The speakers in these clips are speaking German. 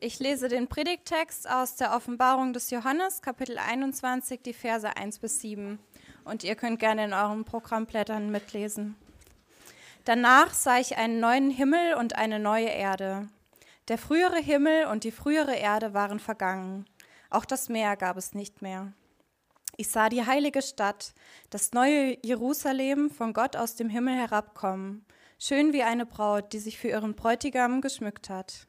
Ich lese den Predigttext aus der Offenbarung des Johannes, Kapitel 21, die Verse 1 bis 7. Und ihr könnt gerne in euren Programmblättern mitlesen. Danach sah ich einen neuen Himmel und eine neue Erde. Der frühere Himmel und die frühere Erde waren vergangen. Auch das Meer gab es nicht mehr. Ich sah die heilige Stadt, das neue Jerusalem, von Gott aus dem Himmel herabkommen, schön wie eine Braut, die sich für ihren Bräutigam geschmückt hat.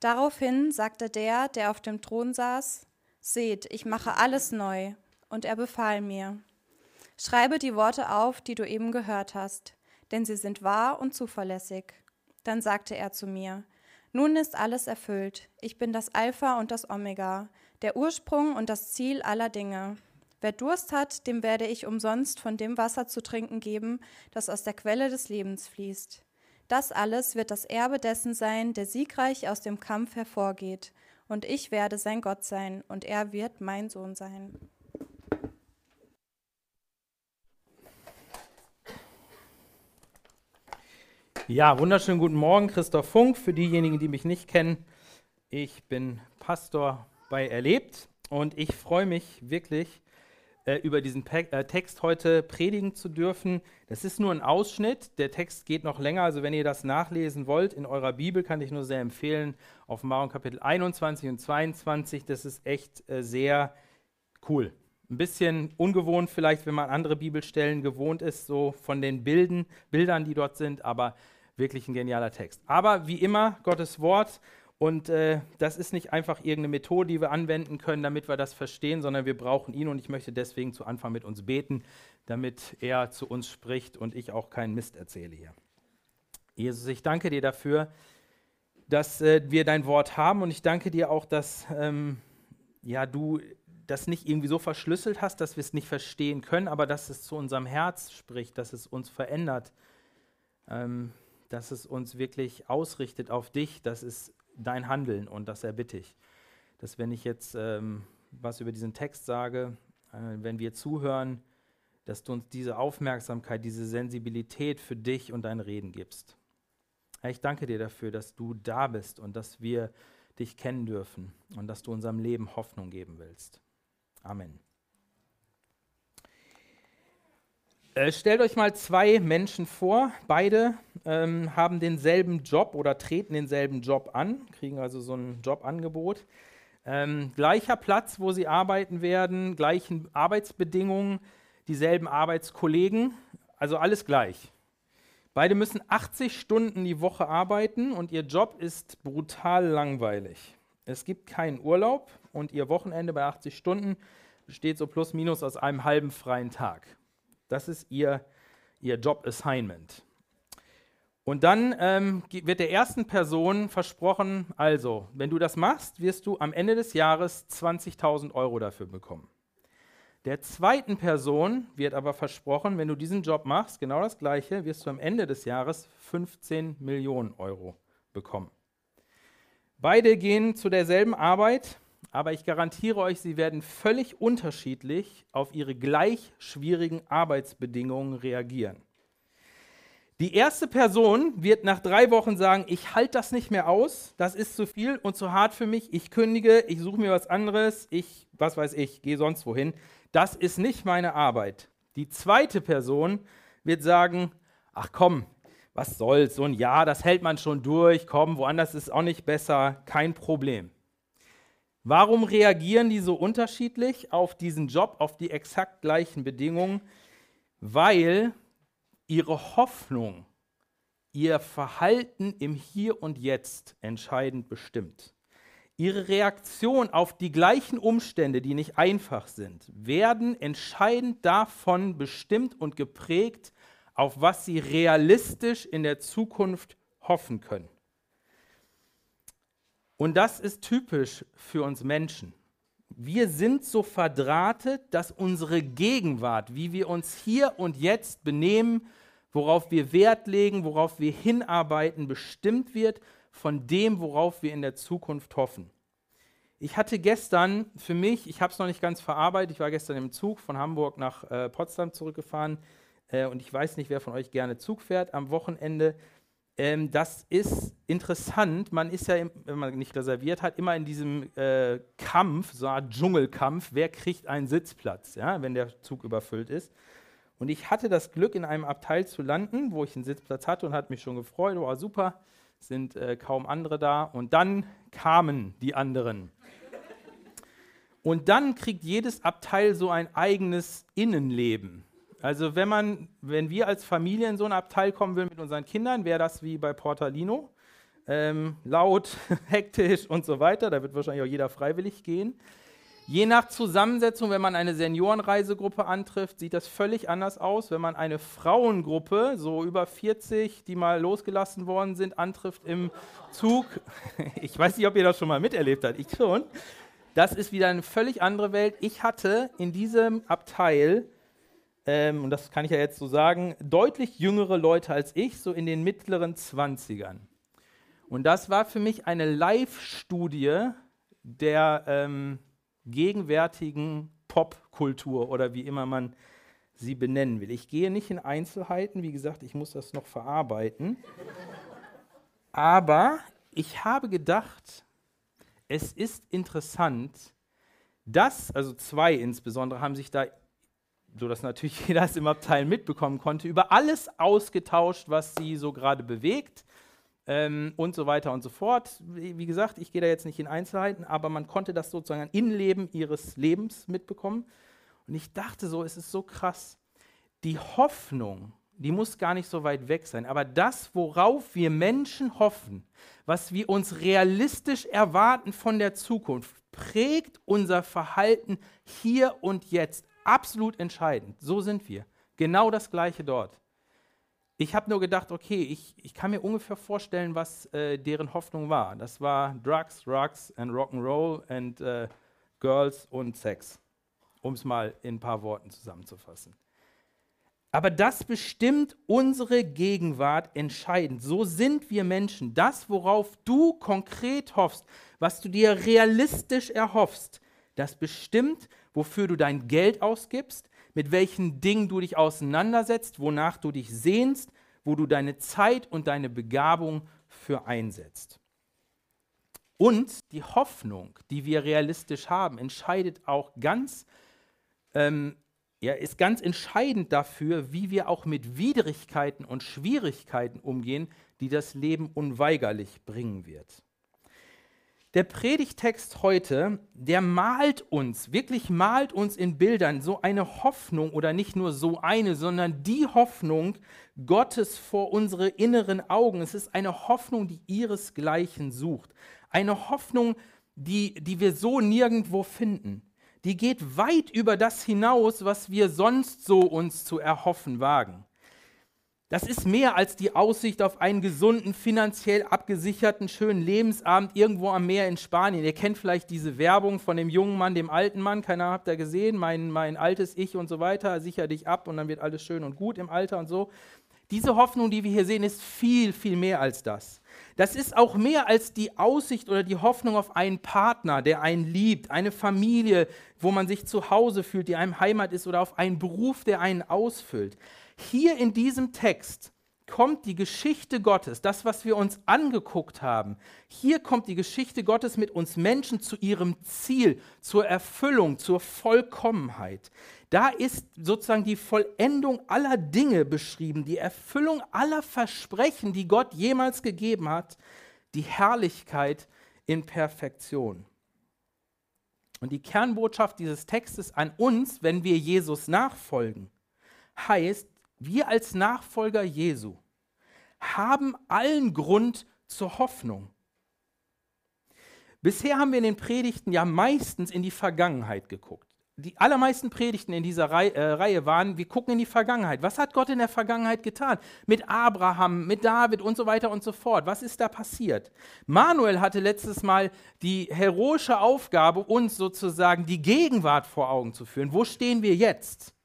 Daraufhin sagte der, der auf dem Thron saß, Seht, ich mache alles neu. Und er befahl mir, Schreibe die Worte auf, die du eben gehört hast, denn sie sind wahr und zuverlässig. Dann sagte er zu mir, Nun ist alles erfüllt. Ich bin das Alpha und das Omega, der Ursprung und das Ziel aller Dinge. Wer Durst hat, dem werde ich umsonst von dem Wasser zu trinken geben, das aus der Quelle des Lebens fließt. Das alles wird das Erbe dessen sein, der siegreich aus dem Kampf hervorgeht. Und ich werde sein Gott sein, und er wird mein Sohn sein. Ja, wunderschönen guten Morgen, Christoph Funk. Für diejenigen, die mich nicht kennen, ich bin Pastor bei Erlebt und ich freue mich wirklich, äh, über diesen Pe äh, Text heute predigen zu dürfen. Das ist nur ein Ausschnitt. Der Text geht noch länger. Also wenn ihr das nachlesen wollt in eurer Bibel, kann ich nur sehr empfehlen. Offenbarung Kapitel 21 und 22. Das ist echt äh, sehr cool. Ein bisschen ungewohnt vielleicht, wenn man andere Bibelstellen gewohnt ist, so von den Bilden, Bildern, die dort sind, aber wirklich ein genialer Text. Aber wie immer, Gottes Wort und äh, das ist nicht einfach irgendeine Methode, die wir anwenden können, damit wir das verstehen, sondern wir brauchen ihn und ich möchte deswegen zu Anfang mit uns beten, damit er zu uns spricht und ich auch keinen Mist erzähle hier. Jesus, ich danke dir dafür, dass äh, wir dein Wort haben und ich danke dir auch, dass ähm, ja, du das nicht irgendwie so verschlüsselt hast, dass wir es nicht verstehen können, aber dass es zu unserem Herz spricht, dass es uns verändert, ähm, dass es uns wirklich ausrichtet auf dich, dass es dein Handeln und das erbitte ich. Dass wenn ich jetzt ähm, was über diesen Text sage, äh, wenn wir zuhören, dass du uns diese Aufmerksamkeit, diese Sensibilität für dich und dein Reden gibst. Ich danke dir dafür, dass du da bist und dass wir dich kennen dürfen und dass du unserem Leben Hoffnung geben willst. Amen. Äh, stellt euch mal zwei Menschen vor, beide ähm, haben denselben Job oder treten denselben Job an, kriegen also so ein Jobangebot. Ähm, gleicher Platz, wo sie arbeiten werden, gleichen Arbeitsbedingungen, dieselben Arbeitskollegen, also alles gleich. Beide müssen 80 Stunden die Woche arbeiten und ihr Job ist brutal langweilig. Es gibt keinen Urlaub und ihr Wochenende bei 80 Stunden besteht so plus minus aus einem halben freien Tag. Das ist ihr, ihr Job-Assignment. Und dann ähm, wird der ersten Person versprochen, also, wenn du das machst, wirst du am Ende des Jahres 20.000 Euro dafür bekommen. Der zweiten Person wird aber versprochen, wenn du diesen Job machst, genau das gleiche, wirst du am Ende des Jahres 15 Millionen Euro bekommen. Beide gehen zu derselben Arbeit, aber ich garantiere euch, sie werden völlig unterschiedlich auf ihre gleich schwierigen Arbeitsbedingungen reagieren. Die erste Person wird nach drei Wochen sagen, ich halte das nicht mehr aus, das ist zu viel und zu hart für mich, ich kündige, ich suche mir was anderes, ich, was weiß ich, gehe sonst wohin. Das ist nicht meine Arbeit. Die zweite Person wird sagen, ach komm, was soll's, so ein Jahr, das hält man schon durch, komm, woanders ist auch nicht besser, kein Problem. Warum reagieren die so unterschiedlich auf diesen Job, auf die exakt gleichen Bedingungen? Weil ihre Hoffnung, ihr Verhalten im Hier und Jetzt entscheidend bestimmt. Ihre Reaktion auf die gleichen Umstände, die nicht einfach sind, werden entscheidend davon bestimmt und geprägt, auf was sie realistisch in der Zukunft hoffen können. Und das ist typisch für uns Menschen. Wir sind so verdrahtet, dass unsere Gegenwart, wie wir uns hier und jetzt benehmen, worauf wir Wert legen, worauf wir hinarbeiten, bestimmt wird von dem, worauf wir in der Zukunft hoffen. Ich hatte gestern für mich, ich habe es noch nicht ganz verarbeitet, ich war gestern im Zug von Hamburg nach äh, Potsdam zurückgefahren äh, und ich weiß nicht, wer von euch gerne Zug fährt am Wochenende. Ähm, das ist interessant. Man ist ja, im, wenn man nicht reserviert hat, immer in diesem äh, Kampf, so eine Art Dschungelkampf, wer kriegt einen Sitzplatz, ja, wenn der Zug überfüllt ist. Und ich hatte das Glück, in einem Abteil zu landen, wo ich einen Sitzplatz hatte und hatte mich schon gefreut, war super, sind äh, kaum andere da. Und dann kamen die anderen. Und dann kriegt jedes Abteil so ein eigenes Innenleben. Also wenn man, wenn wir als Familie in so ein Abteil kommen will mit unseren Kindern, wäre das wie bei Portalino. Ähm, laut, hektisch und so weiter. Da wird wahrscheinlich auch jeder freiwillig gehen. Je nach Zusammensetzung, wenn man eine Seniorenreisegruppe antrifft, sieht das völlig anders aus. Wenn man eine Frauengruppe, so über 40, die mal losgelassen worden sind, antrifft im Zug, ich weiß nicht, ob ihr das schon mal miterlebt habt, ich schon, das ist wieder eine völlig andere Welt. Ich hatte in diesem Abteil, ähm, und das kann ich ja jetzt so sagen, deutlich jüngere Leute als ich, so in den mittleren 20ern. Und das war für mich eine Live-Studie der ähm, gegenwärtigen Popkultur oder wie immer man sie benennen will. Ich gehe nicht in Einzelheiten, wie gesagt, ich muss das noch verarbeiten. Aber ich habe gedacht, es ist interessant, dass, also zwei insbesondere, haben sich da, so dass natürlich jeder es im Abteil mitbekommen konnte, über alles ausgetauscht, was sie so gerade bewegt ähm, und so weiter und so fort. Wie, gesagt, ich gehe da jetzt nicht in Einzelheiten, aber man konnte das sozusagen ein Innenleben ihres Lebens mitbekommen. Und ich dachte so, es ist so krass. Die Hoffnung, die muss gar nicht so weit weg sein, aber das, worauf wir Menschen hoffen, was wir uns realistisch erwarten von der Zukunft, prägt unser Verhalten hier und jetzt absolut entscheidend. So sind wir. Genau das Gleiche dort. Ich habe nur gedacht, okay, ich, ich kann mir ungefähr vorstellen, was äh, deren Hoffnung war. Das war Drugs, Drugs and Rock'n'Roll and äh, Girls und Sex, um es mal in ein paar Worten zusammenzufassen. Aber das bestimmt unsere Gegenwart entscheidend. So sind wir Menschen. Das, worauf du konkret hoffst, was du dir realistisch erhoffst, das bestimmt, wofür du dein Geld ausgibst, mit welchen Dingen du dich auseinandersetzt, wonach du dich sehnst, wo du deine Zeit und deine Begabung für einsetzt. Und die Hoffnung, die wir realistisch haben, entscheidet auch ganz, ähm, ja, ist ganz entscheidend dafür, wie wir auch mit Widrigkeiten und Schwierigkeiten umgehen, die das Leben unweigerlich bringen wird. Der Predigtext heute, der malt uns, wirklich malt uns in Bildern so eine Hoffnung oder nicht nur so eine, sondern die Hoffnung Gottes vor unsere inneren Augen. Es ist eine Hoffnung, die ihresgleichen sucht. Eine Hoffnung, die, die wir so nirgendwo finden. Die geht weit über das hinaus, was wir sonst so uns zu erhoffen wagen. Das ist mehr als die Aussicht auf einen gesunden, finanziell abgesicherten, schönen Lebensabend irgendwo am Meer in Spanien. Ihr kennt vielleicht diese Werbung von dem jungen Mann, dem alten Mann. Keiner habt ihr gesehen. Mein, mein altes Ich und so weiter. Sicher dich ab und dann wird alles schön und gut im Alter und so. Diese Hoffnung, die wir hier sehen, ist viel, viel mehr als das. Das ist auch mehr als die Aussicht oder die Hoffnung auf einen Partner, der einen liebt, eine Familie, wo man sich zu Hause fühlt, die einem Heimat ist oder auf einen Beruf, der einen ausfüllt. Hier in diesem Text kommt die Geschichte Gottes, das, was wir uns angeguckt haben. Hier kommt die Geschichte Gottes mit uns Menschen zu ihrem Ziel, zur Erfüllung, zur Vollkommenheit. Da ist sozusagen die Vollendung aller Dinge beschrieben, die Erfüllung aller Versprechen, die Gott jemals gegeben hat, die Herrlichkeit in Perfektion. Und die Kernbotschaft dieses Textes an uns, wenn wir Jesus nachfolgen, heißt, wir als Nachfolger Jesu haben allen Grund zur Hoffnung. Bisher haben wir in den Predigten ja meistens in die Vergangenheit geguckt. die allermeisten Predigten in dieser Reihe, äh, Reihe waren, wir gucken in die Vergangenheit. Was hat Gott in der Vergangenheit getan? Mit Abraham, mit David und so weiter und so fort. Was ist da passiert? Manuel hatte letztes Mal die heroische Aufgabe, uns sozusagen die Gegenwart vor Augen zu führen. Wo stehen wir jetzt?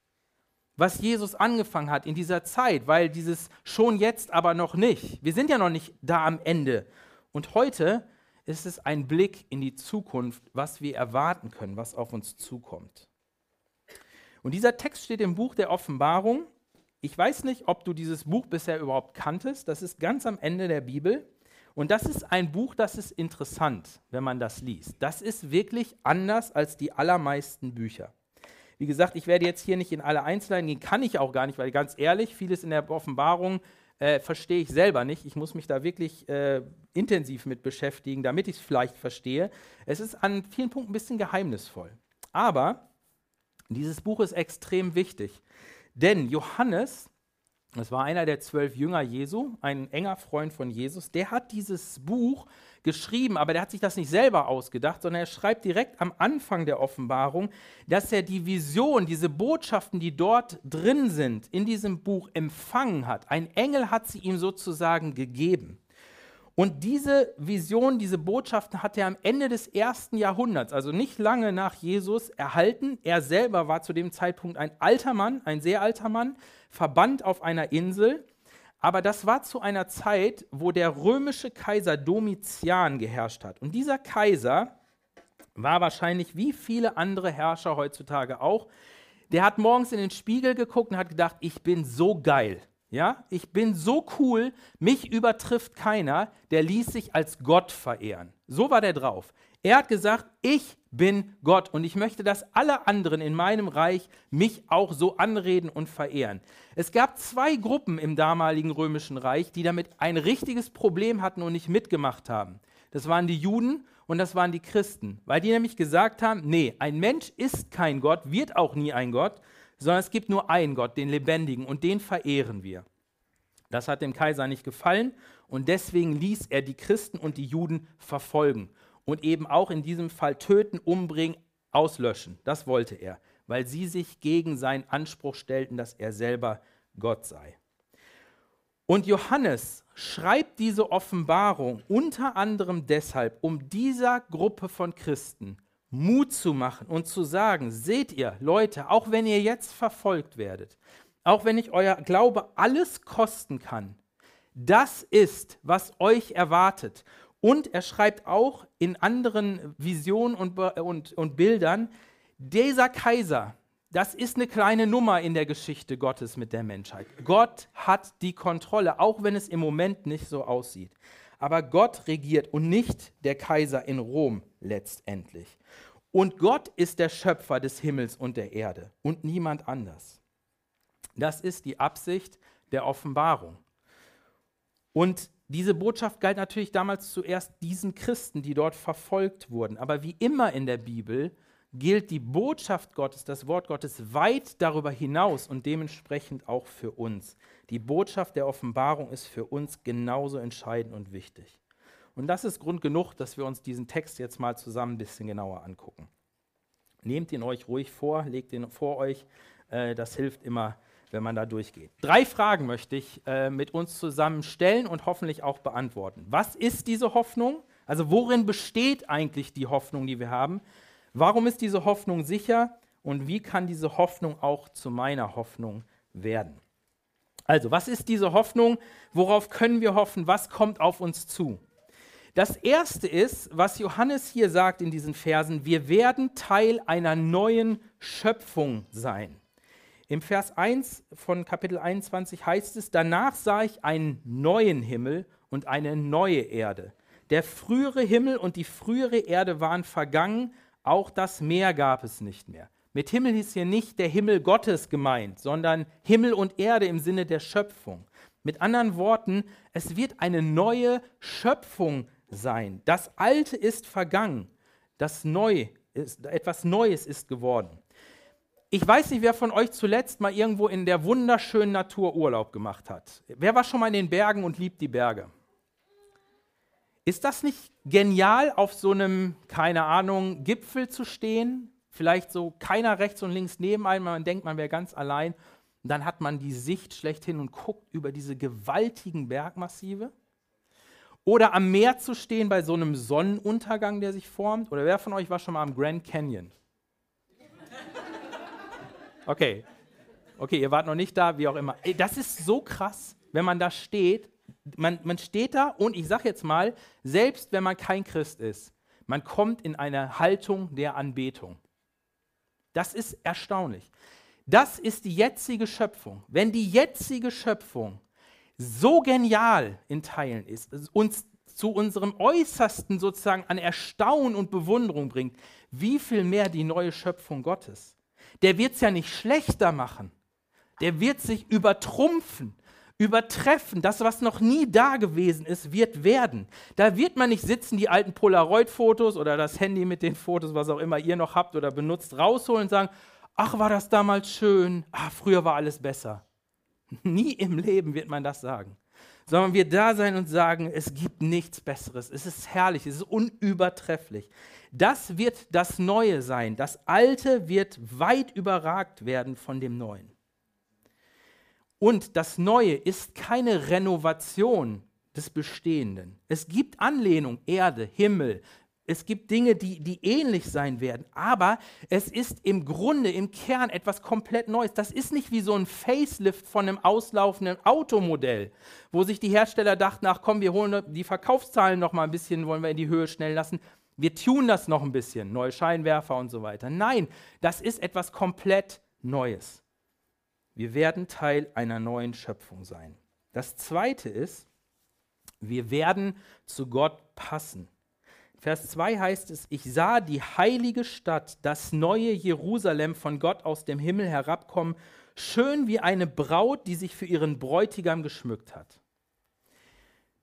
Was Jesus angefangen hat in dieser Zeit, weil dieses schon jetzt aber noch nicht. Wir sind ja noch nicht da am Ende. Und heute ist es ein Blick in die Zukunft, was wir erwarten können, was auf uns zukommt. Und dieser Text steht im Buch der Offenbarung. Ich weiß nicht, ob du dieses Buch bisher überhaupt kanntest. Das ist ganz am Ende der Bibel. Und das ist ein Buch, das ist interessant, wenn man das liest. Das ist wirklich anders als die allermeisten Bücher. Wie gesagt, ich werde jetzt hier nicht in alle Einzelheiten gehen, kann ich auch gar nicht, weil ganz ehrlich, vieles in der Offenbarung äh, verstehe ich selber nicht. Ich muss mich da wirklich äh, intensiv mit beschäftigen, damit ich es vielleicht verstehe. Es ist an vielen Punkten ein bisschen geheimnisvoll. Aber dieses Buch ist extrem wichtig, denn Johannes, das war einer der zwölf Jünger Jesu, ein enger Freund von Jesus, der hat dieses Buch geschrieben, aber der hat sich das nicht selber ausgedacht, sondern er schreibt direkt am Anfang der Offenbarung, dass er die Vision, diese Botschaften, die dort drin sind, in diesem Buch empfangen hat. Ein Engel hat sie ihm sozusagen gegeben. Und diese Vision, diese Botschaften hat er am Ende des ersten Jahrhunderts, also nicht lange nach Jesus, erhalten. Er selber war zu dem Zeitpunkt ein alter Mann, ein sehr alter Mann, verbannt auf einer Insel. Aber das war zu einer Zeit, wo der römische Kaiser Domitian geherrscht hat. Und dieser Kaiser war wahrscheinlich wie viele andere Herrscher heutzutage auch. Der hat morgens in den Spiegel geguckt und hat gedacht, ich bin so geil. Ja, ich bin so cool, mich übertrifft keiner, der ließ sich als Gott verehren. So war der drauf. Er hat gesagt, ich bin Gott und ich möchte, dass alle anderen in meinem Reich mich auch so anreden und verehren. Es gab zwei Gruppen im damaligen römischen Reich, die damit ein richtiges Problem hatten und nicht mitgemacht haben. Das waren die Juden und das waren die Christen, weil die nämlich gesagt haben, nee, ein Mensch ist kein Gott, wird auch nie ein Gott, sondern es gibt nur einen Gott, den lebendigen und den verehren wir. Das hat dem Kaiser nicht gefallen und deswegen ließ er die Christen und die Juden verfolgen und eben auch in diesem Fall töten, umbringen, auslöschen. Das wollte er, weil sie sich gegen seinen Anspruch stellten, dass er selber Gott sei. Und Johannes schreibt diese Offenbarung unter anderem deshalb, um dieser Gruppe von Christen Mut zu machen und zu sagen, seht ihr, Leute, auch wenn ihr jetzt verfolgt werdet, auch wenn ich euer Glaube alles kosten kann, das ist, was euch erwartet. Und er schreibt auch in anderen Visionen und, und, und Bildern, dieser Kaiser, das ist eine kleine Nummer in der Geschichte Gottes mit der Menschheit. Gott hat die Kontrolle, auch wenn es im Moment nicht so aussieht. Aber Gott regiert und nicht der Kaiser in Rom letztendlich. Und Gott ist der Schöpfer des Himmels und der Erde und niemand anders. Das ist die Absicht der Offenbarung. Und diese Botschaft galt natürlich damals zuerst diesen Christen, die dort verfolgt wurden. Aber wie immer in der Bibel gilt die Botschaft Gottes, das Wort Gottes weit darüber hinaus und dementsprechend auch für uns. Die Botschaft der Offenbarung ist für uns genauso entscheidend und wichtig. Und das ist Grund genug, dass wir uns diesen Text jetzt mal zusammen ein bisschen genauer angucken. Nehmt ihn euch ruhig vor, legt ihn vor euch. Äh, das hilft immer wenn man da durchgeht. Drei Fragen möchte ich äh, mit uns zusammen stellen und hoffentlich auch beantworten. Was ist diese Hoffnung? Also worin besteht eigentlich die Hoffnung, die wir haben? Warum ist diese Hoffnung sicher und wie kann diese Hoffnung auch zu meiner Hoffnung werden? Also, was ist diese Hoffnung? Worauf können wir hoffen? Was kommt auf uns zu? Das erste ist, was Johannes hier sagt in diesen Versen, wir werden Teil einer neuen Schöpfung sein. Im Vers 1 von Kapitel 21 heißt es, danach sah ich einen neuen Himmel und eine neue Erde. Der frühere Himmel und die frühere Erde waren vergangen, auch das Meer gab es nicht mehr. Mit Himmel ist hier nicht der Himmel Gottes gemeint, sondern Himmel und Erde im Sinne der Schöpfung. Mit anderen Worten, es wird eine neue Schöpfung sein. Das Alte ist vergangen, das Neu ist, etwas Neues ist geworden. Ich weiß nicht, wer von euch zuletzt mal irgendwo in der wunderschönen Natur Urlaub gemacht hat. Wer war schon mal in den Bergen und liebt die Berge? Ist das nicht genial, auf so einem, keine Ahnung, Gipfel zu stehen, vielleicht so keiner rechts und links neben einem, man denkt, man wäre ganz allein. Dann hat man die Sicht schlechthin und guckt über diese gewaltigen Bergmassive. Oder am Meer zu stehen bei so einem Sonnenuntergang, der sich formt. Oder wer von euch war schon mal am Grand Canyon? Okay. Okay, ihr wart noch nicht da, wie auch immer. Das ist so krass, wenn man da steht. Man, man steht da und ich sage jetzt mal, selbst wenn man kein Christ ist, man kommt in eine Haltung der Anbetung. Das ist erstaunlich. Das ist die jetzige Schöpfung. Wenn die jetzige Schöpfung so genial in Teilen ist, uns zu unserem Äußersten sozusagen an Erstaunen und Bewunderung bringt, wie viel mehr die neue Schöpfung Gottes. Der wird es ja nicht schlechter machen. Der wird sich übertrumpfen, übertreffen. Das, was noch nie da gewesen ist, wird werden. Da wird man nicht sitzen, die alten Polaroid-Fotos oder das Handy mit den Fotos, was auch immer ihr noch habt oder benutzt, rausholen und sagen, ach, war das damals schön, ach, früher war alles besser. Nie im Leben wird man das sagen. Sondern wir da sein und sagen, es gibt nichts Besseres. Es ist herrlich, es ist unübertrefflich. Das wird das Neue sein. Das Alte wird weit überragt werden von dem Neuen. Und das Neue ist keine Renovation des Bestehenden. Es gibt Anlehnung, Erde, Himmel, es gibt Dinge, die, die ähnlich sein werden, aber es ist im Grunde, im Kern etwas komplett Neues. Das ist nicht wie so ein Facelift von einem auslaufenden Automodell, wo sich die Hersteller dachten, ach komm, wir holen die Verkaufszahlen noch mal ein bisschen, wollen wir in die Höhe schnell lassen. Wir tun das noch ein bisschen, neue Scheinwerfer und so weiter. Nein, das ist etwas komplett Neues. Wir werden Teil einer neuen Schöpfung sein. Das Zweite ist, wir werden zu Gott passen. Vers 2 heißt es, ich sah die heilige Stadt, das neue Jerusalem von Gott aus dem Himmel herabkommen, schön wie eine Braut, die sich für ihren Bräutigam geschmückt hat.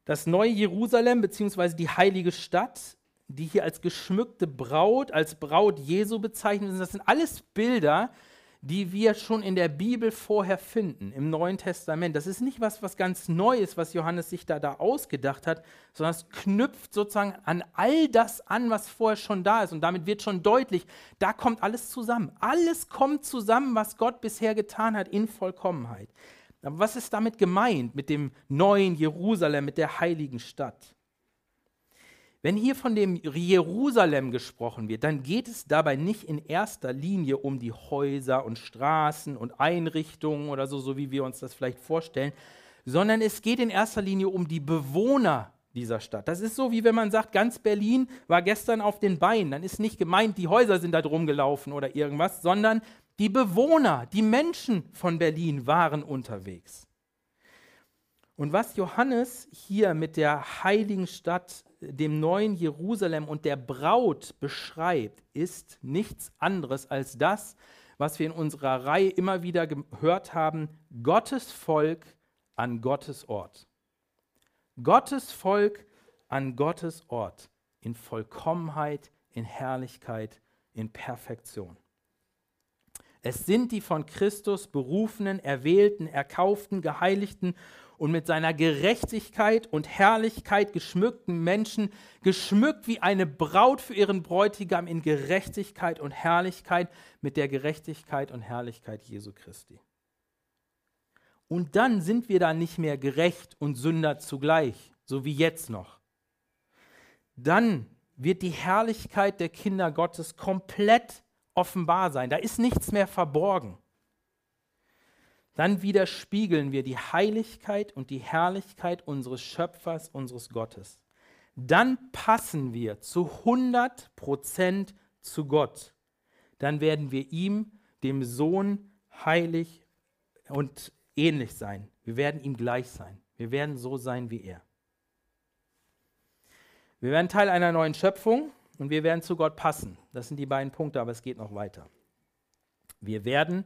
Das neue Jerusalem bzw. die heilige Stadt, die hier als geschmückte Braut, als Braut Jesu bezeichnet sind, das sind alles Bilder, die wir schon in der Bibel vorher finden, im Neuen Testament. Das ist nicht was, was ganz Neues, was Johannes sich da, da ausgedacht hat, sondern es knüpft sozusagen an all das an, was vorher schon da ist. Und damit wird schon deutlich, da kommt alles zusammen. Alles kommt zusammen, was Gott bisher getan hat, in Vollkommenheit. Aber was ist damit gemeint mit dem neuen Jerusalem, mit der heiligen Stadt? Wenn hier von dem Jerusalem gesprochen wird, dann geht es dabei nicht in erster Linie um die Häuser und Straßen und Einrichtungen oder so, so wie wir uns das vielleicht vorstellen, sondern es geht in erster Linie um die Bewohner dieser Stadt. Das ist so, wie wenn man sagt, ganz Berlin war gestern auf den Beinen. Dann ist nicht gemeint, die Häuser sind da drum gelaufen oder irgendwas, sondern die Bewohner, die Menschen von Berlin waren unterwegs. Und was Johannes hier mit der heiligen Stadt dem neuen Jerusalem und der Braut beschreibt, ist nichts anderes als das, was wir in unserer Reihe immer wieder gehört haben, Gottes Volk an Gottes Ort. Gottes Volk an Gottes Ort, in Vollkommenheit, in Herrlichkeit, in Perfektion. Es sind die von Christus berufenen, erwählten, erkauften, geheiligten und mit seiner Gerechtigkeit und Herrlichkeit geschmückten Menschen, geschmückt wie eine Braut für ihren Bräutigam in Gerechtigkeit und Herrlichkeit mit der Gerechtigkeit und Herrlichkeit Jesu Christi. Und dann sind wir da nicht mehr gerecht und Sünder zugleich, so wie jetzt noch. Dann wird die Herrlichkeit der Kinder Gottes komplett offenbar sein. Da ist nichts mehr verborgen dann widerspiegeln wir die Heiligkeit und die Herrlichkeit unseres Schöpfers, unseres Gottes. Dann passen wir zu 100 Prozent zu Gott. Dann werden wir ihm, dem Sohn, heilig und ähnlich sein. Wir werden ihm gleich sein. Wir werden so sein wie er. Wir werden Teil einer neuen Schöpfung und wir werden zu Gott passen. Das sind die beiden Punkte, aber es geht noch weiter. Wir werden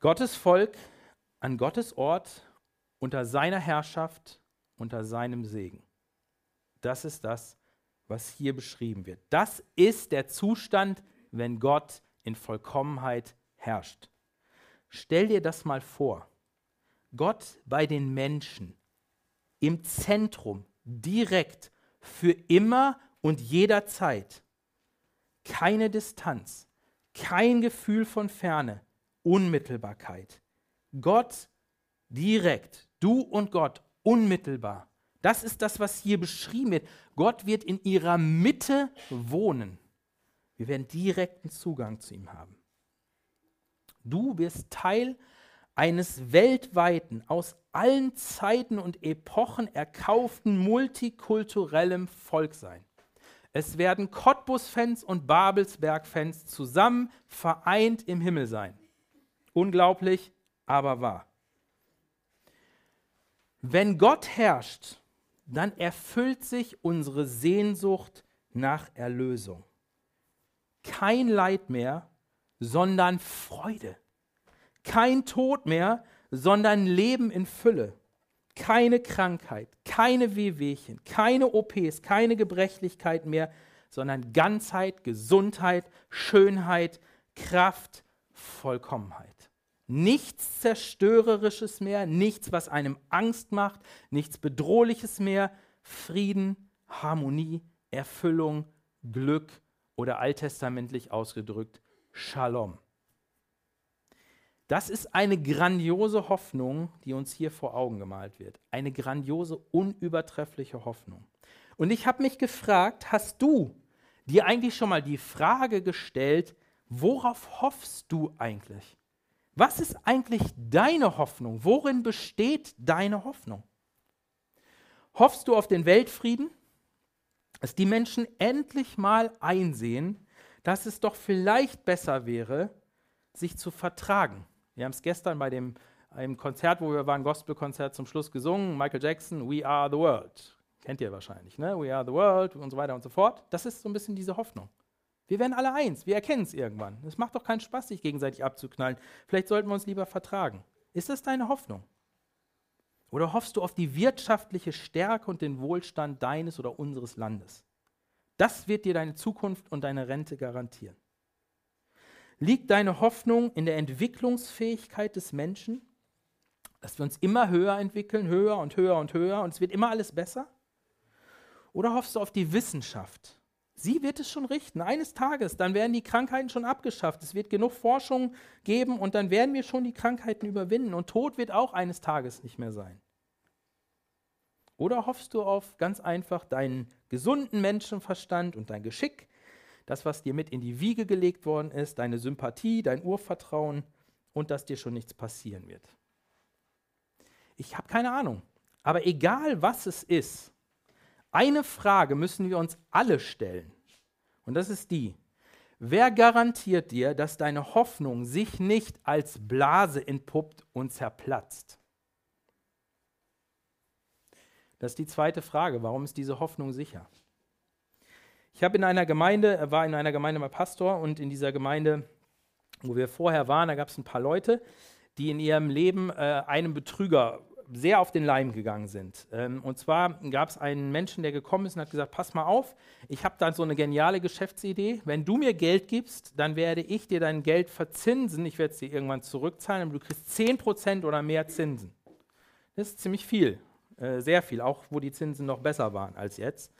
Gottes Volk an Gottes Ort unter seiner Herrschaft, unter seinem Segen. Das ist das, was hier beschrieben wird. Das ist der Zustand, wenn Gott in Vollkommenheit herrscht. Stell dir das mal vor. Gott bei den Menschen, im Zentrum, direkt, für immer und jederzeit. Keine Distanz, kein Gefühl von Ferne, Unmittelbarkeit. Gott direkt, du und Gott unmittelbar. Das ist das, was hier beschrieben wird. Gott wird in ihrer Mitte wohnen. Wir werden direkten Zugang zu ihm haben. Du wirst Teil eines weltweiten, aus allen Zeiten und Epochen erkauften multikulturellen Volk sein. Es werden Cottbus-Fans und Babelsberg-Fans zusammen vereint im Himmel sein. Unglaublich, aber wahr. Wenn Gott herrscht, dann erfüllt sich unsere Sehnsucht nach Erlösung. Kein Leid mehr, sondern Freude. Kein Tod mehr, sondern Leben in Fülle. Keine Krankheit, keine Wehwehchen, keine OPs, keine Gebrechlichkeit mehr, sondern Ganzheit, Gesundheit, Schönheit, Kraft, Vollkommenheit. Nichts Zerstörerisches mehr, nichts, was einem Angst macht, nichts Bedrohliches mehr. Frieden, Harmonie, Erfüllung, Glück oder alttestamentlich ausgedrückt Shalom. Das ist eine grandiose Hoffnung, die uns hier vor Augen gemalt wird. Eine grandiose, unübertreffliche Hoffnung. Und ich habe mich gefragt, hast du dir eigentlich schon mal die Frage gestellt, worauf hoffst du eigentlich? Was ist eigentlich deine Hoffnung? Worin besteht deine Hoffnung? Hoffst du auf den Weltfrieden? Dass die Menschen endlich mal einsehen, dass es doch vielleicht besser wäre, sich zu vertragen, wir haben es gestern bei dem einem Konzert, wo wir waren, Gospelkonzert zum Schluss gesungen, Michael Jackson, We Are the World. Kennt ihr wahrscheinlich, ne? We Are the World und so weiter und so fort. Das ist so ein bisschen diese Hoffnung. Wir werden alle eins, wir erkennen es irgendwann. Es macht doch keinen Spaß, sich gegenseitig abzuknallen. Vielleicht sollten wir uns lieber vertragen. Ist das deine Hoffnung? Oder hoffst du auf die wirtschaftliche Stärke und den Wohlstand deines oder unseres Landes? Das wird dir deine Zukunft und deine Rente garantieren. Liegt deine Hoffnung in der Entwicklungsfähigkeit des Menschen? Dass wir uns immer höher entwickeln, höher und höher und höher und es wird immer alles besser? Oder hoffst du auf die Wissenschaft? Sie wird es schon richten. Eines Tages, dann werden die Krankheiten schon abgeschafft. Es wird genug Forschung geben und dann werden wir schon die Krankheiten überwinden. Und Tod wird auch eines Tages nicht mehr sein. Oder hoffst du auf ganz einfach deinen gesunden Menschenverstand und dein Geschick, das, was dir mit in die Wiege gelegt worden ist, deine Sympathie, dein Urvertrauen und dass dir schon nichts passieren wird. Ich habe keine Ahnung. Aber egal was es ist, eine Frage müssen wir uns alle stellen. Und das ist die, wer garantiert dir, dass deine Hoffnung sich nicht als Blase entpuppt und zerplatzt? Das ist die zweite Frage. Warum ist diese Hoffnung sicher? Ich habe in einer Gemeinde, war in einer Gemeinde mal Pastor und in dieser Gemeinde, wo wir vorher waren, da gab es ein paar Leute, die in ihrem Leben äh, einem Betrüger sehr auf den Leim gegangen sind. Ähm, und zwar gab es einen Menschen, der gekommen ist und hat gesagt, pass mal auf, ich habe da so eine geniale Geschäftsidee. Wenn du mir Geld gibst, dann werde ich dir dein Geld verzinsen. Ich werde es dir irgendwann zurückzahlen, aber du kriegst 10% oder mehr Zinsen. Das ist ziemlich viel, äh, sehr viel, auch wo die Zinsen noch besser waren als jetzt.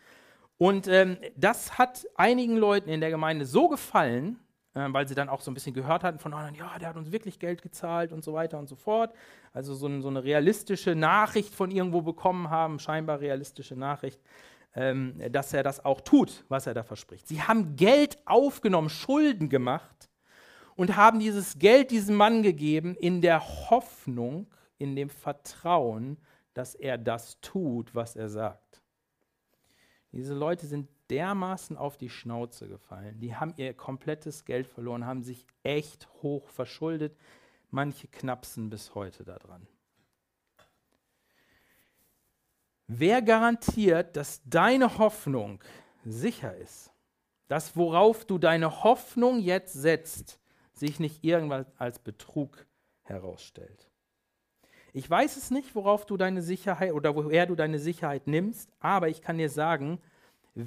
Und ähm, das hat einigen Leuten in der Gemeinde so gefallen, äh, weil sie dann auch so ein bisschen gehört hatten von anderen, ja, der hat uns wirklich Geld gezahlt und so weiter und so fort. Also so, ein, so eine realistische Nachricht von irgendwo bekommen haben, scheinbar realistische Nachricht, ähm, dass er das auch tut, was er da verspricht. Sie haben Geld aufgenommen, Schulden gemacht und haben dieses Geld diesem Mann gegeben in der Hoffnung, in dem Vertrauen, dass er das tut, was er sagt. Diese Leute sind dermaßen auf die Schnauze gefallen. Die haben ihr komplettes Geld verloren, haben sich echt hoch verschuldet. Manche knapsen bis heute daran. Wer garantiert, dass deine Hoffnung sicher ist? Das, worauf du deine Hoffnung jetzt setzt, sich nicht irgendwann als Betrug herausstellt. Ich weiß es nicht, worauf du deine Sicherheit oder woher du deine Sicherheit nimmst, aber ich kann dir sagen,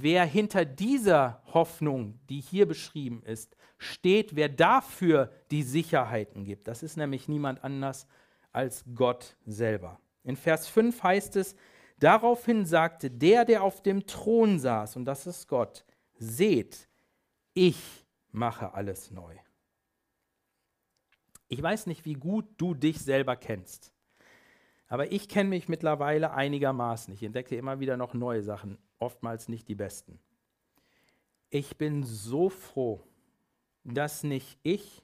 wer hinter dieser Hoffnung, die hier beschrieben ist, steht, wer dafür die Sicherheiten gibt. Das ist nämlich niemand anders als Gott selber. In Vers 5 heißt es, daraufhin sagte der, der auf dem Thron saß, und das ist Gott, seht, ich mache alles neu. Ich weiß nicht, wie gut du dich selber kennst. Aber ich kenne mich mittlerweile einigermaßen. Ich entdecke immer wieder noch neue Sachen, oftmals nicht die besten. Ich bin so froh, dass nicht ich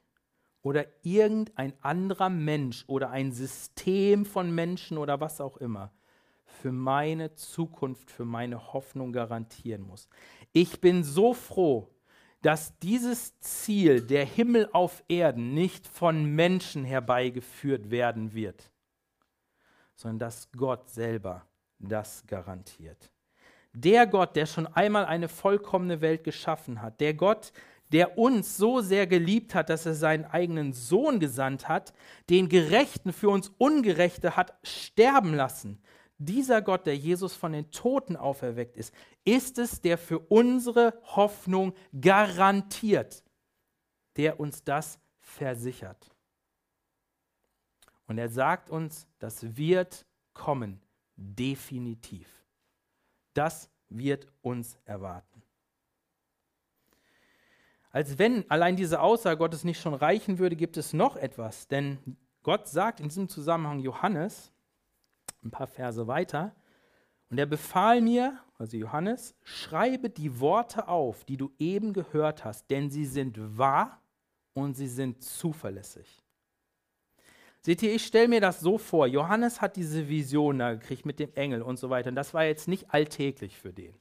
oder irgendein anderer Mensch oder ein System von Menschen oder was auch immer für meine Zukunft, für meine Hoffnung garantieren muss. Ich bin so froh, dass dieses Ziel, der Himmel auf Erden, nicht von Menschen herbeigeführt werden wird sondern dass Gott selber das garantiert. Der Gott, der schon einmal eine vollkommene Welt geschaffen hat, der Gott, der uns so sehr geliebt hat, dass er seinen eigenen Sohn gesandt hat, den Gerechten für uns Ungerechte hat sterben lassen. Dieser Gott, der Jesus von den Toten auferweckt ist, ist es, der für unsere Hoffnung garantiert, der uns das versichert. Und er sagt uns, das wird kommen, definitiv. Das wird uns erwarten. Als wenn allein diese Aussage Gottes nicht schon reichen würde, gibt es noch etwas. Denn Gott sagt in diesem Zusammenhang Johannes, ein paar Verse weiter, und er befahl mir, also Johannes, schreibe die Worte auf, die du eben gehört hast, denn sie sind wahr und sie sind zuverlässig. Seht ihr, ich stelle mir das so vor, Johannes hat diese Vision da gekriegt mit dem Engel und so weiter. Und das war jetzt nicht alltäglich für den.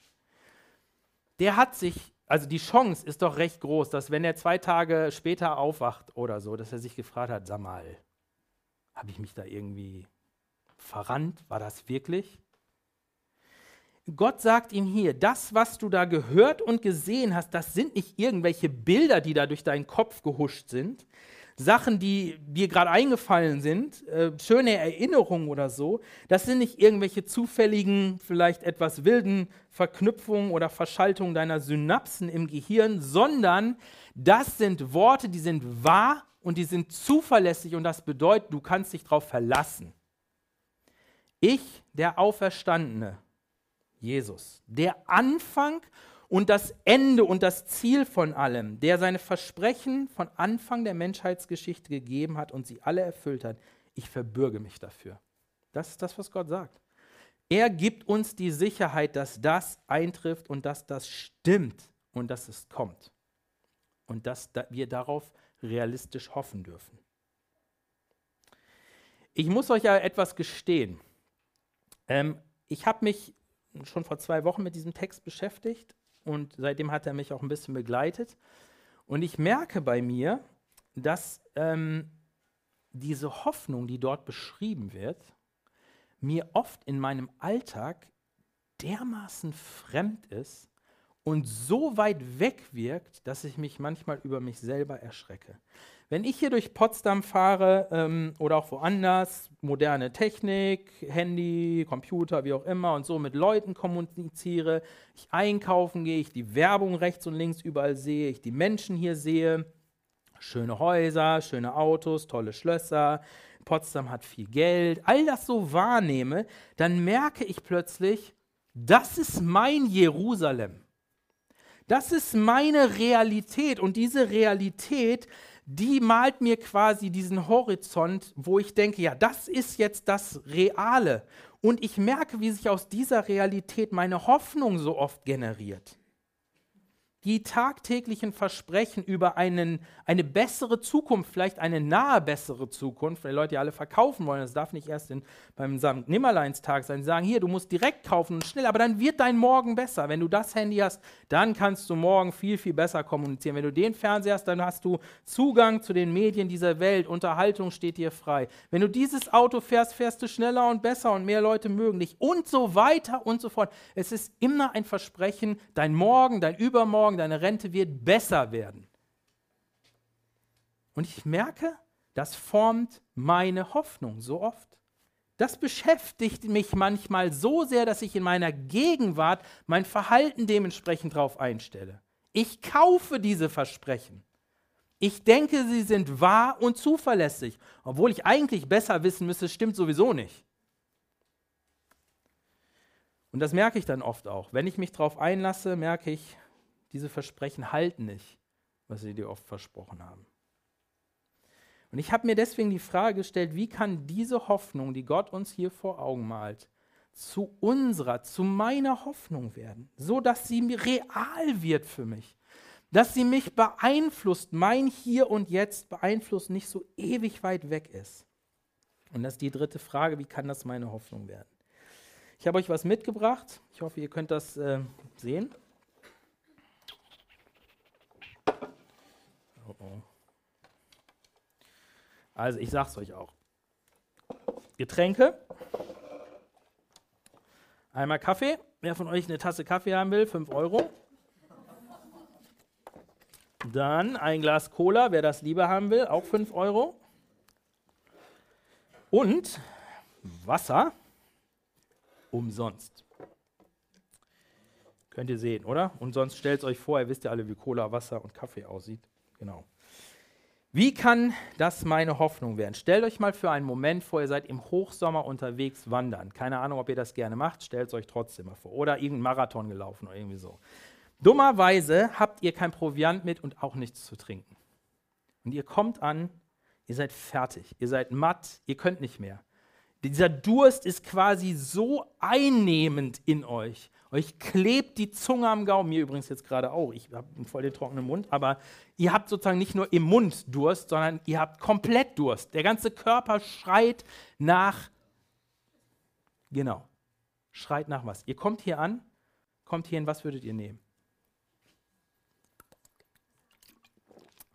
Der hat sich, also die Chance ist doch recht groß, dass wenn er zwei Tage später aufwacht oder so, dass er sich gefragt hat, sag mal, habe ich mich da irgendwie verrannt? War das wirklich? Gott sagt ihm hier, das, was du da gehört und gesehen hast, das sind nicht irgendwelche Bilder, die da durch deinen Kopf gehuscht sind, Sachen, die dir gerade eingefallen sind, äh, schöne Erinnerungen oder so, das sind nicht irgendwelche zufälligen, vielleicht etwas wilden Verknüpfungen oder Verschaltungen deiner Synapsen im Gehirn, sondern das sind Worte, die sind wahr und die sind zuverlässig und das bedeutet, du kannst dich darauf verlassen. Ich, der Auferstandene, Jesus, der Anfang und das Ende und das Ziel von allem, der seine Versprechen von Anfang der Menschheitsgeschichte gegeben hat und sie alle erfüllt hat, ich verbürge mich dafür. Das ist das, was Gott sagt. Er gibt uns die Sicherheit, dass das eintrifft und dass das stimmt und dass es kommt. Und dass wir darauf realistisch hoffen dürfen. Ich muss euch ja etwas gestehen. Ähm, ich habe mich schon vor zwei Wochen mit diesem Text beschäftigt und seitdem hat er mich auch ein bisschen begleitet. Und ich merke bei mir, dass ähm, diese Hoffnung, die dort beschrieben wird, mir oft in meinem Alltag dermaßen fremd ist und so weit weg wirkt, dass ich mich manchmal über mich selber erschrecke. Wenn ich hier durch Potsdam fahre ähm, oder auch woanders, moderne Technik, Handy, Computer, wie auch immer und so mit Leuten kommuniziere, ich einkaufen gehe, ich die Werbung rechts und links überall sehe, ich die Menschen hier sehe, schöne Häuser, schöne Autos, tolle Schlösser, Potsdam hat viel Geld, all das so wahrnehme, dann merke ich plötzlich, das ist mein Jerusalem. Das ist meine Realität und diese Realität die malt mir quasi diesen Horizont, wo ich denke, ja, das ist jetzt das Reale. Und ich merke, wie sich aus dieser Realität meine Hoffnung so oft generiert die tagtäglichen Versprechen über einen, eine bessere Zukunft, vielleicht eine nahe bessere Zukunft, weil die Leute ja alle verkaufen wollen, das darf nicht erst in, beim St. Nimmerleinstag sein, sagen, hier, du musst direkt kaufen und schnell, aber dann wird dein Morgen besser. Wenn du das Handy hast, dann kannst du morgen viel, viel besser kommunizieren. Wenn du den Fernseher hast, dann hast du Zugang zu den Medien dieser Welt, Unterhaltung steht dir frei. Wenn du dieses Auto fährst, fährst du schneller und besser und mehr Leute mögen dich und so weiter und so fort. Es ist immer ein Versprechen, dein Morgen, dein Übermorgen, deine Rente wird besser werden. Und ich merke, das formt meine Hoffnung so oft. Das beschäftigt mich manchmal so sehr, dass ich in meiner Gegenwart mein Verhalten dementsprechend darauf einstelle. Ich kaufe diese Versprechen. Ich denke, sie sind wahr und zuverlässig, obwohl ich eigentlich besser wissen müsste, stimmt sowieso nicht. Und das merke ich dann oft auch. Wenn ich mich darauf einlasse, merke ich, diese Versprechen halten nicht, was sie dir oft versprochen haben. Und ich habe mir deswegen die Frage gestellt, wie kann diese Hoffnung, die Gott uns hier vor Augen malt, zu unserer, zu meiner Hoffnung werden, so dass sie real wird für mich, dass sie mich beeinflusst, mein Hier und Jetzt beeinflusst, nicht so ewig weit weg ist. Und das ist die dritte Frage, wie kann das meine Hoffnung werden? Ich habe euch was mitgebracht. Ich hoffe, ihr könnt das äh, sehen. Oh oh. Also ich sage es euch auch. Getränke. Einmal Kaffee. Wer von euch eine Tasse Kaffee haben will, 5 Euro. Dann ein Glas Cola, wer das lieber haben will, auch 5 Euro. Und Wasser umsonst. Könnt ihr sehen, oder? Und sonst stellt es euch vor, ihr wisst ja alle, wie Cola, Wasser und Kaffee aussieht. Genau. Wie kann das meine Hoffnung werden? Stellt euch mal für einen Moment vor, ihr seid im Hochsommer unterwegs wandern. Keine Ahnung, ob ihr das gerne macht, stellt es euch trotzdem mal vor. Oder irgendeinen Marathon gelaufen oder irgendwie so. Dummerweise habt ihr kein Proviant mit und auch nichts zu trinken. Und ihr kommt an, ihr seid fertig, ihr seid matt, ihr könnt nicht mehr. Dieser Durst ist quasi so einnehmend in euch. Euch klebt die Zunge am Gaumen, mir übrigens jetzt gerade auch, ich habe voll den trockenen Mund, aber ihr habt sozusagen nicht nur im Mund Durst, sondern ihr habt komplett Durst. Der ganze Körper schreit nach, genau, schreit nach was. Ihr kommt hier an, kommt hier hin, was würdet ihr nehmen?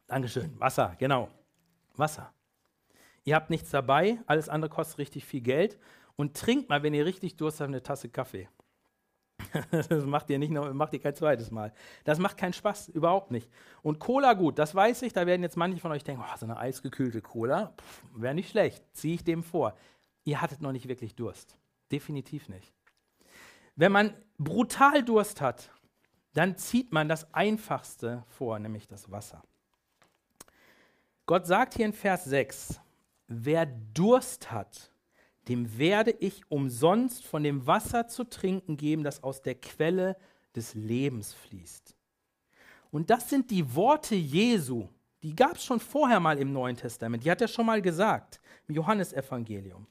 Dankeschön, Wasser, genau, Wasser. Ihr habt nichts dabei, alles andere kostet richtig viel Geld. Und trinkt mal, wenn ihr richtig Durst habt, eine Tasse Kaffee. das macht ihr nicht noch, macht ihr kein zweites Mal. Das macht keinen Spaß, überhaupt nicht. Und Cola, gut, das weiß ich, da werden jetzt manche von euch denken, oh, so eine eisgekühlte Cola, wäre nicht schlecht, ziehe ich dem vor. Ihr hattet noch nicht wirklich Durst. Definitiv nicht. Wenn man brutal Durst hat, dann zieht man das Einfachste vor, nämlich das Wasser. Gott sagt hier in Vers 6, wer Durst hat, dem werde ich umsonst von dem Wasser zu trinken geben, das aus der Quelle des Lebens fließt. Und das sind die Worte Jesu. Die gab es schon vorher mal im Neuen Testament. Die hat er schon mal gesagt, im Johannesevangelium.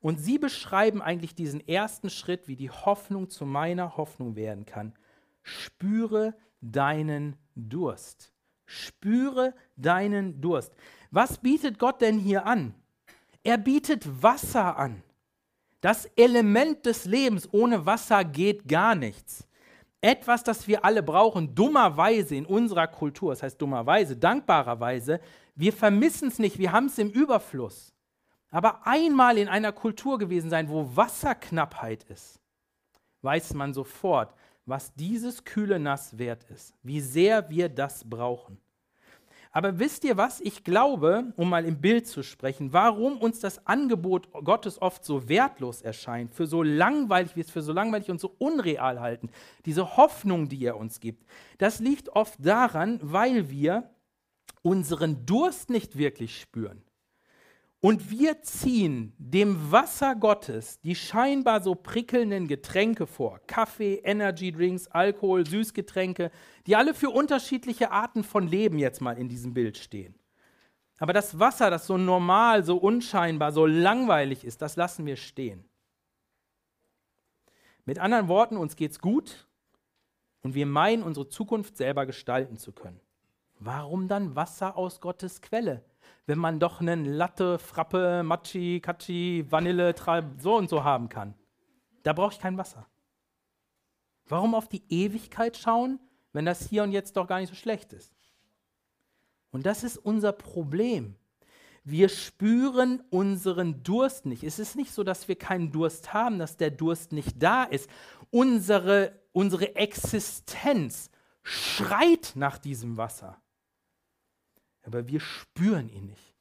Und sie beschreiben eigentlich diesen ersten Schritt, wie die Hoffnung zu meiner Hoffnung werden kann. Spüre deinen Durst. Spüre deinen Durst. Was bietet Gott denn hier an? Er bietet Wasser an. Das Element des Lebens. Ohne Wasser geht gar nichts. Etwas, das wir alle brauchen, dummerweise in unserer Kultur, das heißt dummerweise, dankbarerweise, wir vermissen es nicht, wir haben es im Überfluss. Aber einmal in einer Kultur gewesen sein, wo Wasserknappheit ist, weiß man sofort, was dieses kühle Nass wert ist, wie sehr wir das brauchen. Aber wisst ihr was? Ich glaube, um mal im Bild zu sprechen, warum uns das Angebot Gottes oft so wertlos erscheint, für so langweilig, wir es für so langweilig und so unreal halten, diese Hoffnung, die er uns gibt, das liegt oft daran, weil wir unseren Durst nicht wirklich spüren. Und wir ziehen dem Wasser Gottes die scheinbar so prickelnden Getränke vor. Kaffee, Energy Drinks, Alkohol, Süßgetränke, die alle für unterschiedliche Arten von Leben jetzt mal in diesem Bild stehen. Aber das Wasser, das so normal, so unscheinbar, so langweilig ist, das lassen wir stehen. Mit anderen Worten, uns geht's gut und wir meinen, unsere Zukunft selber gestalten zu können. Warum dann Wasser aus Gottes Quelle? Wenn man doch einen Latte, Frappe, Machi, Kachi, Vanille, so und so haben kann. Da brauche ich kein Wasser. Warum auf die Ewigkeit schauen, wenn das hier und jetzt doch gar nicht so schlecht ist? Und das ist unser Problem. Wir spüren unseren Durst nicht. Es ist nicht so, dass wir keinen Durst haben, dass der Durst nicht da ist. Unsere, unsere Existenz schreit nach diesem Wasser aber wir spüren ihn nicht.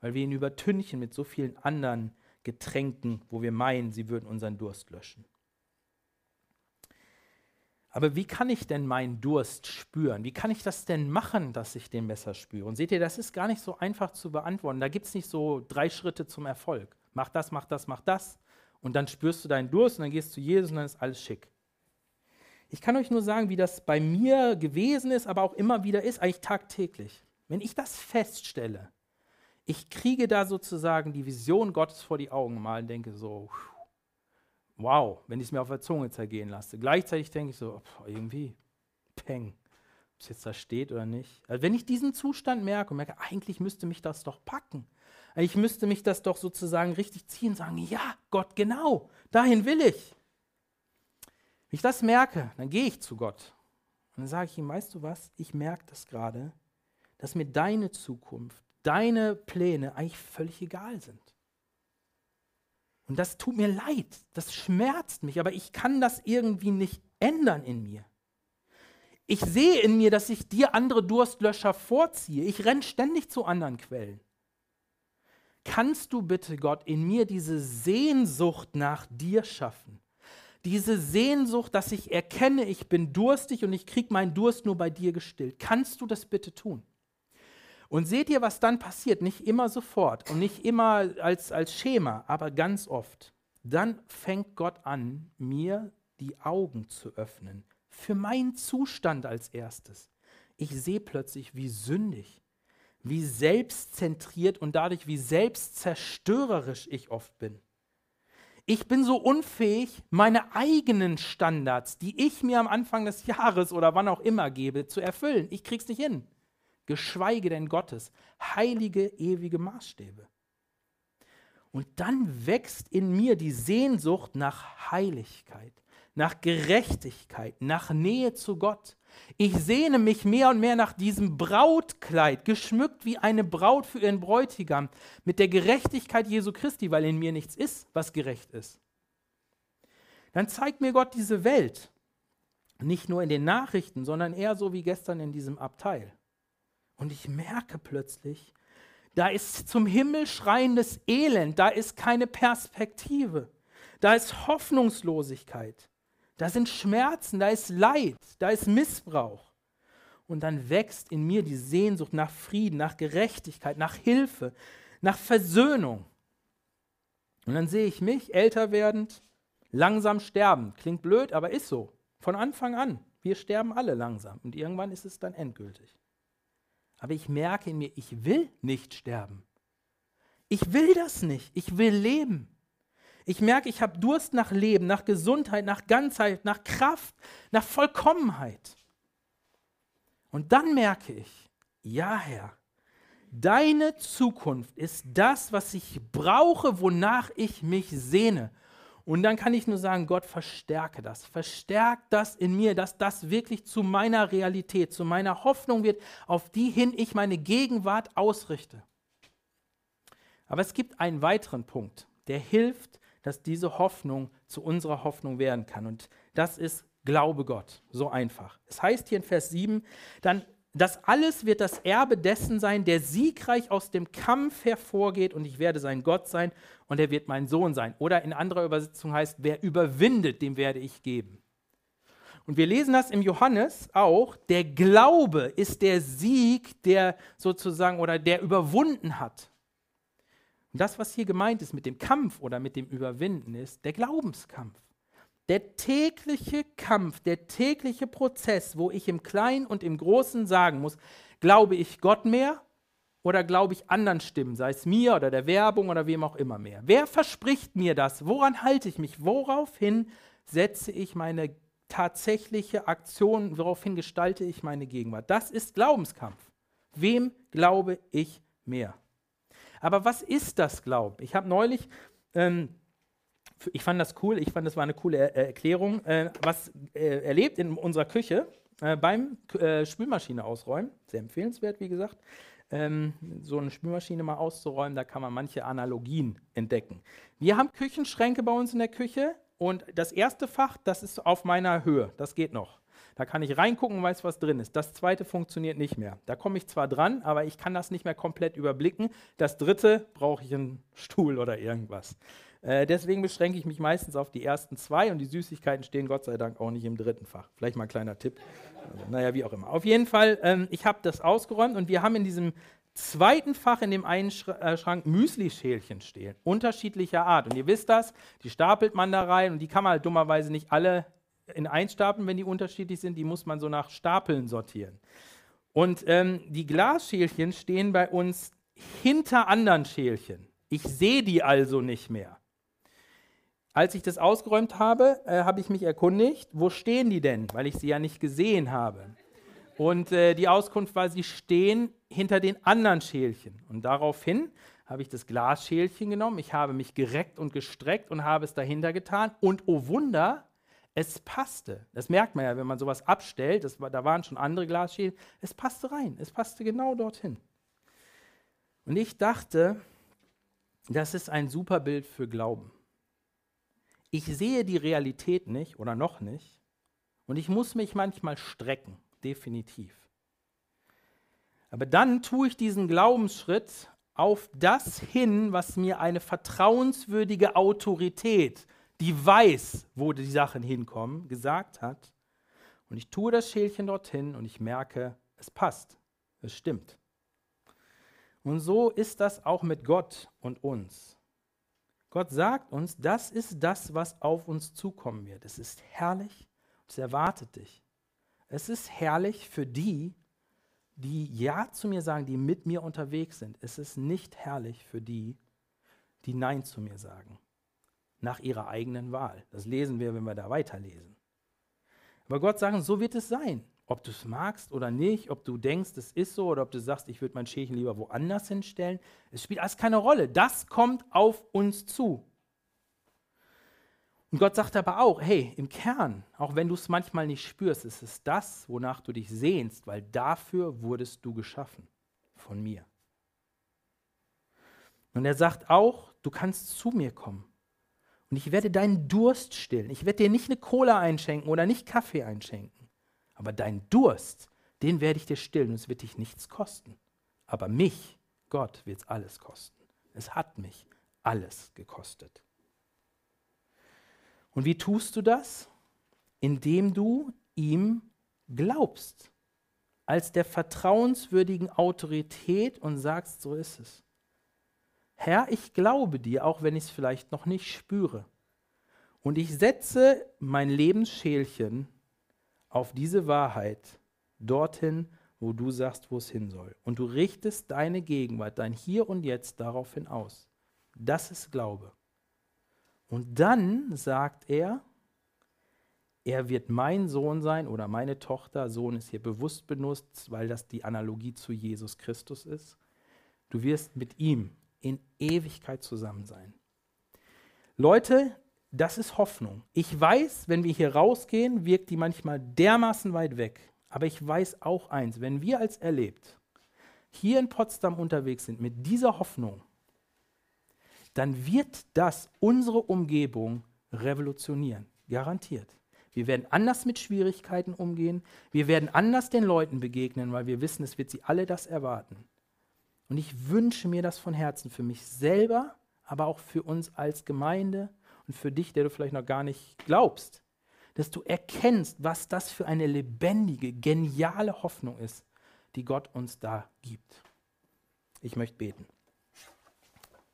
weil wir ihn übertünchen mit so vielen anderen Getränken, wo wir meinen, sie würden unseren Durst löschen. Aber wie kann ich denn meinen Durst spüren? Wie kann ich das denn machen, dass ich den besser spüre? Und seht ihr, das ist gar nicht so einfach zu beantworten. Da gibt es nicht so drei Schritte zum Erfolg. Mach das, mach das, mach das. Und dann spürst du deinen Durst und dann gehst du zu Jesus und dann ist alles schick. Ich kann euch nur sagen, wie das bei mir gewesen ist, aber auch immer wieder ist, eigentlich tagtäglich. Wenn ich das feststelle, ich kriege da sozusagen die Vision Gottes vor die Augen mal und denke so, wow, wenn ich es mir auf der Zunge zergehen lasse. Gleichzeitig denke ich so, irgendwie, peng, ob es jetzt da steht oder nicht. Also wenn ich diesen Zustand merke und merke, eigentlich müsste mich das doch packen. Ich müsste mich das doch sozusagen richtig ziehen und sagen, ja, Gott, genau, dahin will ich. Wenn ich das merke, dann gehe ich zu Gott. Und dann sage ich ihm, weißt du was, ich merke das gerade, dass mir deine Zukunft, deine Pläne eigentlich völlig egal sind. Und das tut mir leid, das schmerzt mich, aber ich kann das irgendwie nicht ändern in mir. Ich sehe in mir, dass ich dir andere Durstlöscher vorziehe. Ich renne ständig zu anderen Quellen. Kannst du bitte, Gott, in mir diese Sehnsucht nach dir schaffen? Diese Sehnsucht, dass ich erkenne, ich bin durstig und ich kriege meinen Durst nur bei dir gestillt. Kannst du das bitte tun? Und seht ihr, was dann passiert? Nicht immer sofort und nicht immer als, als Schema, aber ganz oft. Dann fängt Gott an, mir die Augen zu öffnen. Für meinen Zustand als erstes. Ich sehe plötzlich, wie sündig, wie selbstzentriert und dadurch wie selbstzerstörerisch ich oft bin. Ich bin so unfähig, meine eigenen Standards, die ich mir am Anfang des Jahres oder wann auch immer gebe, zu erfüllen. Ich krieg's nicht hin geschweige denn Gottes, heilige, ewige Maßstäbe. Und dann wächst in mir die Sehnsucht nach Heiligkeit, nach Gerechtigkeit, nach Nähe zu Gott. Ich sehne mich mehr und mehr nach diesem Brautkleid, geschmückt wie eine Braut für ihren Bräutigam, mit der Gerechtigkeit Jesu Christi, weil in mir nichts ist, was gerecht ist. Dann zeigt mir Gott diese Welt, nicht nur in den Nachrichten, sondern eher so wie gestern in diesem Abteil. Und ich merke plötzlich, da ist zum Himmel schreiendes Elend, da ist keine Perspektive, da ist Hoffnungslosigkeit, da sind Schmerzen, da ist Leid, da ist Missbrauch. Und dann wächst in mir die Sehnsucht nach Frieden, nach Gerechtigkeit, nach Hilfe, nach Versöhnung. Und dann sehe ich mich älter werdend, langsam sterben. Klingt blöd, aber ist so. Von Anfang an. Wir sterben alle langsam und irgendwann ist es dann endgültig. Aber ich merke in mir, ich will nicht sterben. Ich will das nicht. Ich will leben. Ich merke, ich habe Durst nach Leben, nach Gesundheit, nach Ganzheit, nach Kraft, nach Vollkommenheit. Und dann merke ich, ja Herr, deine Zukunft ist das, was ich brauche, wonach ich mich sehne. Und dann kann ich nur sagen, Gott, verstärke das, verstärke das in mir, dass das wirklich zu meiner Realität, zu meiner Hoffnung wird, auf die hin ich meine Gegenwart ausrichte. Aber es gibt einen weiteren Punkt, der hilft, dass diese Hoffnung zu unserer Hoffnung werden kann. Und das ist Glaube Gott. So einfach. Es heißt hier in Vers 7, dann das alles wird das Erbe dessen sein, der siegreich aus dem Kampf hervorgeht und ich werde sein Gott sein und er wird mein Sohn sein. Oder in anderer Übersetzung heißt, wer überwindet, dem werde ich geben. Und wir lesen das im Johannes auch, der Glaube ist der Sieg, der sozusagen oder der überwunden hat. Und das, was hier gemeint ist mit dem Kampf oder mit dem Überwinden, ist der Glaubenskampf. Der tägliche Kampf, der tägliche Prozess, wo ich im Kleinen und im Großen sagen muss, glaube ich Gott mehr oder glaube ich anderen Stimmen, sei es mir oder der Werbung oder wem auch immer mehr? Wer verspricht mir das? Woran halte ich mich? Woraufhin setze ich meine tatsächliche Aktion? Woraufhin gestalte ich meine Gegenwart? Das ist Glaubenskampf. Wem glaube ich mehr? Aber was ist das Glauben? Ich habe neulich ähm, ich fand das cool, ich fand, das war eine coole er Erklärung, äh, was äh, erlebt in unserer Küche äh, beim äh, Spülmaschine ausräumen. Sehr empfehlenswert, wie gesagt. Ähm, so eine Spülmaschine mal auszuräumen, da kann man manche Analogien entdecken. Wir haben Küchenschränke bei uns in der Küche und das erste Fach, das ist auf meiner Höhe, das geht noch. Da kann ich reingucken und weiß, was drin ist. Das zweite funktioniert nicht mehr. Da komme ich zwar dran, aber ich kann das nicht mehr komplett überblicken. Das dritte brauche ich einen Stuhl oder irgendwas. Äh, deswegen beschränke ich mich meistens auf die ersten zwei und die Süßigkeiten stehen Gott sei Dank auch nicht im dritten Fach. Vielleicht mal ein kleiner Tipp. Also, naja, wie auch immer. Auf jeden Fall, ähm, ich habe das ausgeräumt und wir haben in diesem zweiten Fach in dem einen äh, Schrank Müsli-Schälchen stehen, unterschiedlicher Art. Und ihr wisst das, die stapelt man da rein und die kann man halt dummerweise nicht alle in eins stapeln, wenn die unterschiedlich sind. Die muss man so nach Stapeln sortieren. Und ähm, die Glasschälchen stehen bei uns hinter anderen Schälchen. Ich sehe die also nicht mehr. Als ich das ausgeräumt habe, äh, habe ich mich erkundigt, wo stehen die denn, weil ich sie ja nicht gesehen habe. Und äh, die Auskunft war, sie stehen hinter den anderen Schälchen. Und daraufhin habe ich das Glasschälchen genommen, ich habe mich gereckt und gestreckt und habe es dahinter getan. Und oh Wunder, es passte. Das merkt man ja, wenn man sowas abstellt. Das, da waren schon andere Glasschälchen. Es passte rein. Es passte genau dorthin. Und ich dachte, das ist ein super Bild für Glauben. Ich sehe die Realität nicht oder noch nicht. Und ich muss mich manchmal strecken definitiv. Aber dann tue ich diesen Glaubensschritt auf das hin, was mir eine vertrauenswürdige Autorität, die weiß, wo die Sachen hinkommen, gesagt hat. Und ich tue das Schälchen dorthin und ich merke, es passt, es stimmt. Und so ist das auch mit Gott und uns. Gott sagt uns, das ist das, was auf uns zukommen wird. Es ist herrlich, es erwartet dich. Es ist herrlich für die, die Ja zu mir sagen, die mit mir unterwegs sind. Es ist nicht herrlich für die, die Nein zu mir sagen. Nach ihrer eigenen Wahl. Das lesen wir, wenn wir da weiterlesen. Aber Gott sagt, so wird es sein. Ob du es magst oder nicht, ob du denkst, es ist so, oder ob du sagst, ich würde mein Schächen lieber woanders hinstellen. Es spielt alles keine Rolle. Das kommt auf uns zu. Und Gott sagt aber auch, hey, im Kern, auch wenn du es manchmal nicht spürst, ist es das, wonach du dich sehnst, weil dafür wurdest du geschaffen von mir. Und er sagt auch, du kannst zu mir kommen. Und ich werde deinen Durst stillen. Ich werde dir nicht eine Cola einschenken oder nicht Kaffee einschenken. Aber deinen Durst, den werde ich dir stillen und es wird dich nichts kosten. Aber mich, Gott, wird es alles kosten. Es hat mich alles gekostet. Und wie tust du das? Indem du ihm glaubst, als der vertrauenswürdigen Autorität und sagst, so ist es. Herr, ich glaube dir, auch wenn ich es vielleicht noch nicht spüre. Und ich setze mein Lebensschälchen auf diese Wahrheit dorthin, wo du sagst, wo es hin soll. Und du richtest deine Gegenwart, dein Hier und Jetzt daraufhin aus. Das ist Glaube. Und dann sagt er, er wird mein Sohn sein oder meine Tochter. Sohn ist hier bewusst benutzt, weil das die Analogie zu Jesus Christus ist. Du wirst mit ihm in Ewigkeit zusammen sein. Leute, das ist Hoffnung. Ich weiß, wenn wir hier rausgehen, wirkt die manchmal dermaßen weit weg. Aber ich weiß auch eins, wenn wir als erlebt hier in Potsdam unterwegs sind mit dieser Hoffnung, dann wird das unsere Umgebung revolutionieren. Garantiert. Wir werden anders mit Schwierigkeiten umgehen. Wir werden anders den Leuten begegnen, weil wir wissen, es wird sie alle das erwarten. Und ich wünsche mir das von Herzen für mich selber, aber auch für uns als Gemeinde und für dich, der du vielleicht noch gar nicht glaubst, dass du erkennst, was das für eine lebendige, geniale Hoffnung ist, die Gott uns da gibt. Ich möchte beten.